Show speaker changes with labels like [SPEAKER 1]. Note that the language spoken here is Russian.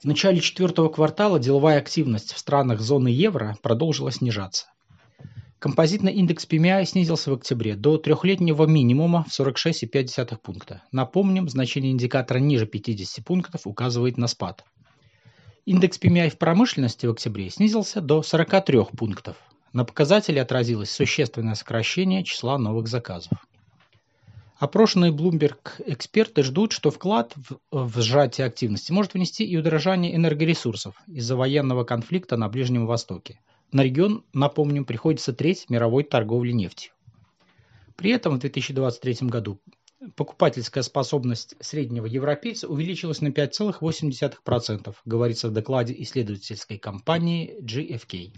[SPEAKER 1] В начале четвертого квартала деловая активность в странах зоны евро продолжила снижаться. Композитный индекс PMI снизился в октябре до трехлетнего минимума в 46,5 пункта. Напомним, значение индикатора ниже 50 пунктов указывает на спад. Индекс PMI в промышленности в октябре снизился до 43 пунктов. На показателе отразилось существенное сокращение числа новых заказов. Опрошенные Bloomberg эксперты ждут, что вклад в, в сжатие активности может внести и удорожание энергоресурсов из-за военного конфликта на Ближнем Востоке. На регион, напомним, приходится треть мировой торговли нефтью. При этом в 2023 году покупательская способность среднего европейца увеличилась на 5,8%, говорится в докладе исследовательской компании GFK.